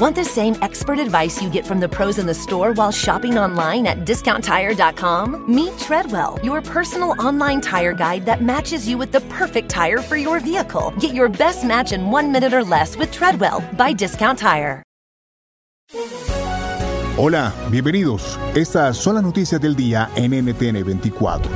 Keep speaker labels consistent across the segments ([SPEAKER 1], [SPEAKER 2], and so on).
[SPEAKER 1] Want the same expert advice you get from the pros in the store while shopping online at discounttire.com? Meet Treadwell, your personal online tire guide that matches you with the perfect tire for your vehicle. Get your best match in one minute or less with Treadwell by Discount Tire.
[SPEAKER 2] Hola, bienvenidos. Estas son las noticias del día en NTN 24.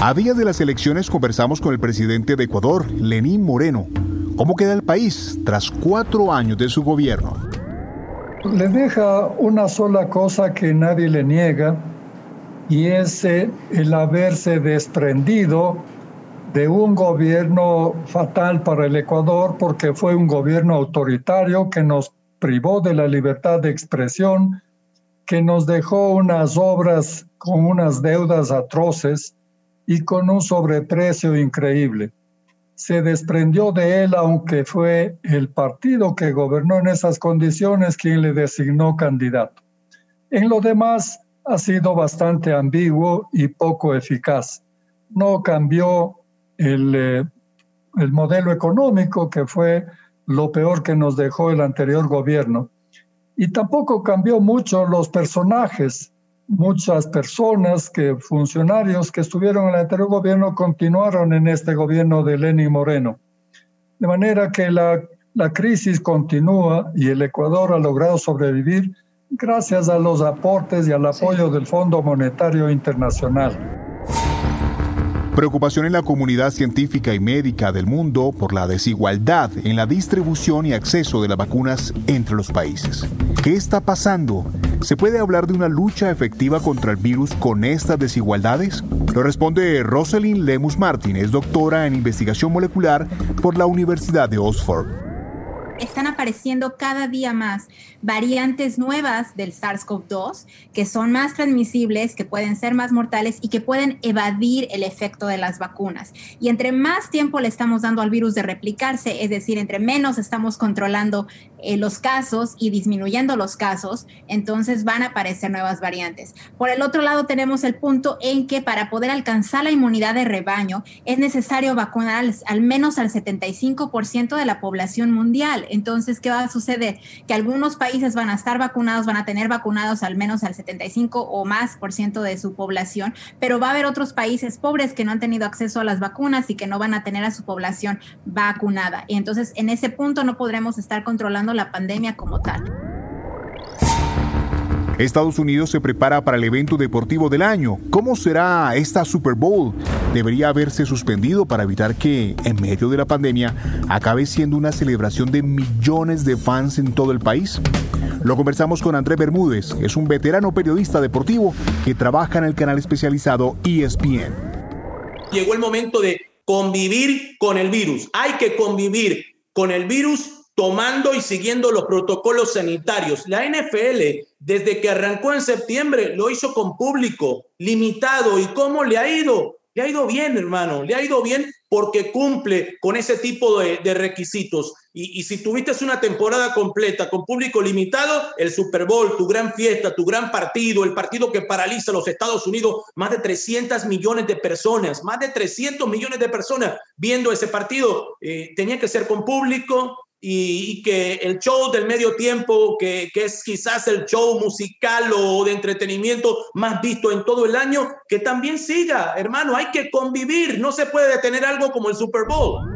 [SPEAKER 2] A día de las elecciones conversamos con el presidente de Ecuador, Lenín Moreno. ¿Cómo queda el país tras cuatro años de su gobierno?
[SPEAKER 3] Le deja una sola cosa que nadie le niega y es eh, el haberse desprendido de un gobierno fatal para el Ecuador porque fue un gobierno autoritario que nos privó de la libertad de expresión, que nos dejó unas obras con unas deudas atroces y con un sobreprecio increíble se desprendió de él, aunque fue el partido que gobernó en esas condiciones quien le designó candidato. En lo demás, ha sido bastante ambiguo y poco eficaz. No cambió el, eh, el modelo económico, que fue lo peor que nos dejó el anterior gobierno, y tampoco cambió mucho los personajes muchas personas, que funcionarios que estuvieron en el anterior gobierno continuaron en este gobierno de Lenin Moreno. De manera que la, la crisis continúa y el Ecuador ha logrado sobrevivir gracias a los aportes y al apoyo del Fondo Monetario Internacional.
[SPEAKER 2] Preocupación en la comunidad científica y médica del mundo por la desigualdad en la distribución y acceso de las vacunas entre los países. ¿Qué está pasando? ¿Se puede hablar de una lucha efectiva contra el virus con estas desigualdades? Lo responde Rosalind Lemus Martin, es doctora en investigación molecular por la Universidad de Oxford
[SPEAKER 4] están apareciendo cada día más variantes nuevas del SARS-CoV-2 que son más transmisibles, que pueden ser más mortales y que pueden evadir el efecto de las vacunas. Y entre más tiempo le estamos dando al virus de replicarse, es decir, entre menos estamos controlando eh, los casos y disminuyendo los casos, entonces van a aparecer nuevas variantes. Por el otro lado, tenemos el punto en que para poder alcanzar la inmunidad de rebaño es necesario vacunar al, al menos al 75% de la población mundial. Entonces, ¿qué va a suceder? Que algunos países van a estar vacunados, van a tener vacunados al menos al 75 o más por ciento de su población, pero va a haber otros países pobres que no han tenido acceso a las vacunas y que no van a tener a su población vacunada. Y entonces, en ese punto no podremos estar controlando la pandemia como tal.
[SPEAKER 2] Estados Unidos se prepara para el evento deportivo del año. ¿Cómo será esta Super Bowl? ¿Debería haberse suspendido para evitar que, en medio de la pandemia, acabe siendo una celebración de millones de fans en todo el país? Lo conversamos con Andrés Bermúdez, es un veterano periodista deportivo que trabaja en el canal especializado ESPN.
[SPEAKER 5] Llegó el momento de convivir con el virus. Hay que convivir con el virus tomando y siguiendo los protocolos sanitarios. La NFL, desde que arrancó en septiembre, lo hizo con público limitado. ¿Y cómo le ha ido? Le ha ido bien, hermano, le ha ido bien porque cumple con ese tipo de, requisitos. Y, y, si tuviste una temporada completa con público limitado, el Super Bowl, tu gran fiesta, tu gran partido, el partido que paraliza a los Estados Unidos, más de 300 millones de personas, más de 300 millones de personas viendo ese partido, eh, tenía que ser con público, y, que el show del medio tiempo, que, que, es quizás el show musical o de entretenimiento más visto en todo el año, que también siga, hermano, hay que convivir, no se puede detener algo como el Super Bowl.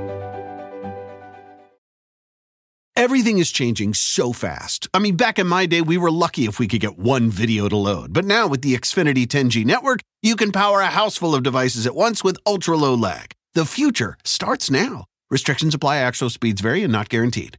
[SPEAKER 6] Everything is changing so fast. I mean, back in my day, we were lucky if we could get one video to load. But now with the Xfinity 10G network, you can power a house full of devices at once with ultra low lag. The future starts now. Restrictions apply, actual speeds vary and not guaranteed.